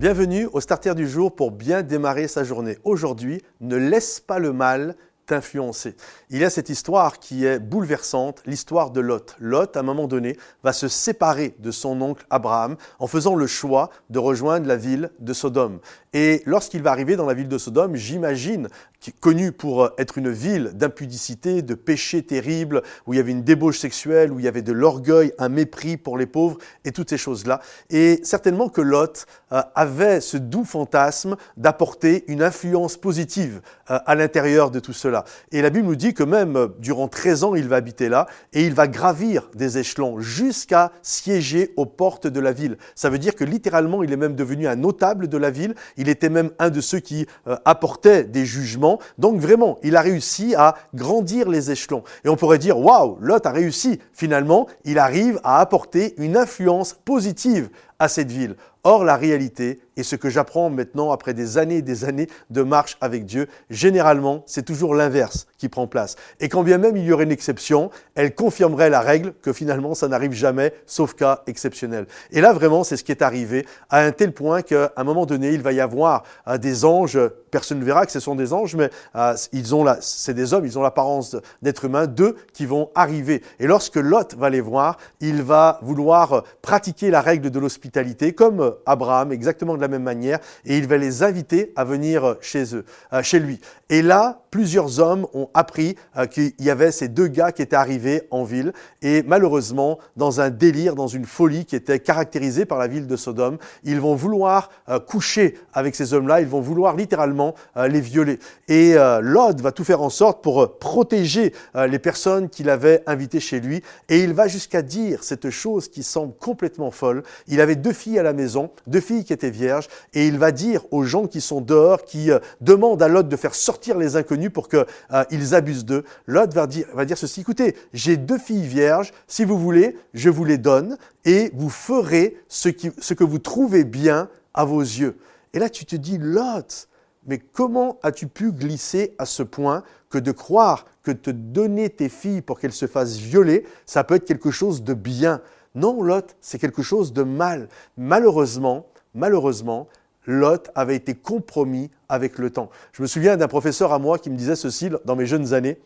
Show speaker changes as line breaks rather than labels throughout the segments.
Bienvenue au Starter du jour pour bien démarrer sa journée. Aujourd'hui, ne laisse pas le mal t'influencer. Il y a cette histoire qui est bouleversante, l'histoire de Lot. Lot, à un moment donné, va se séparer de son oncle Abraham en faisant le choix de rejoindre la ville de Sodome. Et lorsqu'il va arriver dans la ville de Sodome, j'imagine qui est connu pour euh, être une ville d'impudicité, de péché terrible, où il y avait une débauche sexuelle, où il y avait de l'orgueil, un mépris pour les pauvres et toutes ces choses-là. Et certainement que Lot euh, avait ce doux fantasme d'apporter une influence positive euh, à l'intérieur de tout cela. Et la Bible nous dit que même durant 13 ans, il va habiter là et il va gravir des échelons jusqu'à siéger aux portes de la ville. Ça veut dire que littéralement, il est même devenu un notable de la ville. Il était même un de ceux qui apportaient des jugements donc vraiment, il a réussi à grandir les échelons. Et on pourrait dire, waouh, Lot a réussi. Finalement, il arrive à apporter une influence positive à cette ville. Or, la réalité, et ce que j'apprends maintenant après des années et des années de marche avec Dieu, généralement, c'est toujours l'inverse qui prend place. Et quand bien même il y aurait une exception, elle confirmerait la règle que finalement, ça n'arrive jamais, sauf cas exceptionnel. Et là, vraiment, c'est ce qui est arrivé, à un tel point qu'à un moment donné, il va y avoir euh, des anges, personne ne verra que ce sont des anges, mais euh, ils ont c'est des hommes, ils ont l'apparence d'être humains, deux qui vont arriver. Et lorsque Lot va les voir, il va vouloir pratiquer la règle de l'hospitalité comme Abraham, exactement de la même manière, et il va les inviter à venir chez eux, euh, chez lui. Et là, plusieurs hommes ont appris euh, qu'il y avait ces deux gars qui étaient arrivés en ville, et malheureusement, dans un délire, dans une folie qui était caractérisée par la ville de Sodome, ils vont vouloir euh, coucher avec ces hommes-là, ils vont vouloir littéralement les violer. Et Lot va tout faire en sorte pour protéger les personnes qu'il avait invitées chez lui, et il va jusqu'à dire cette chose qui semble complètement folle. Il avait deux filles à la maison, deux filles qui étaient vierges, et il va dire aux gens qui sont dehors, qui euh, demandent à Lot de faire sortir les inconnus pour qu'ils euh, abusent d'eux, Lot va dire, ceci, écoutez, j'ai deux filles vierges, si vous voulez, je vous les donne, et vous ferez ce, ce que vous trouvez bien à vos yeux. Et là, tu te dis, Lot, mais comment as-tu pu glisser à ce point que de croire que te donner tes filles pour qu'elles se fassent violer, ça peut être quelque chose de bien? Non, Lot, c'est quelque chose de mal. Malheureusement, malheureusement, Lot avait été compromis avec le temps. Je me souviens d'un professeur à moi qui me disait ceci dans mes jeunes années.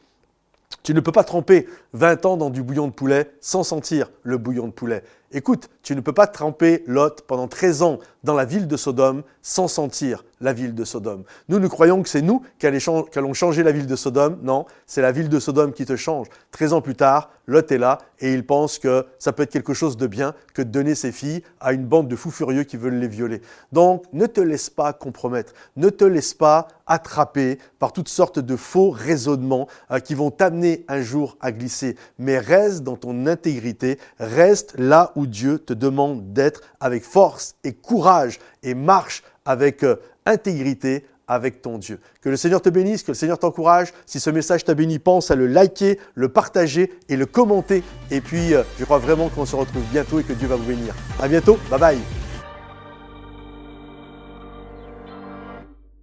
Tu ne peux pas tremper 20 ans dans du bouillon de poulet sans sentir le bouillon de poulet. Écoute, tu ne peux pas tremper Lot pendant 13 ans dans la ville de Sodome sans sentir la ville de Sodome. Nous, nous croyons que c'est nous qui allons changer la ville de Sodome. Non, c'est la ville de Sodome qui te change. 13 ans plus tard, Lot est là et il pense que ça peut être quelque chose de bien que de donner ses filles à une bande de fous furieux qui veulent les violer. Donc, ne te laisse pas compromettre. Ne te laisse pas attraper par toutes sortes de faux raisonnements euh, qui vont t'amener un jour à glisser. Mais reste dans ton intégrité, reste là Dieu te demande d'être avec force et courage et marche avec euh, intégrité avec ton Dieu. Que le Seigneur te bénisse, que le Seigneur t'encourage. Si ce message t'a béni, pense à le liker, le partager et le commenter. Et puis, euh, je crois vraiment qu'on se retrouve bientôt et que Dieu va vous bénir. À bientôt. Bye bye.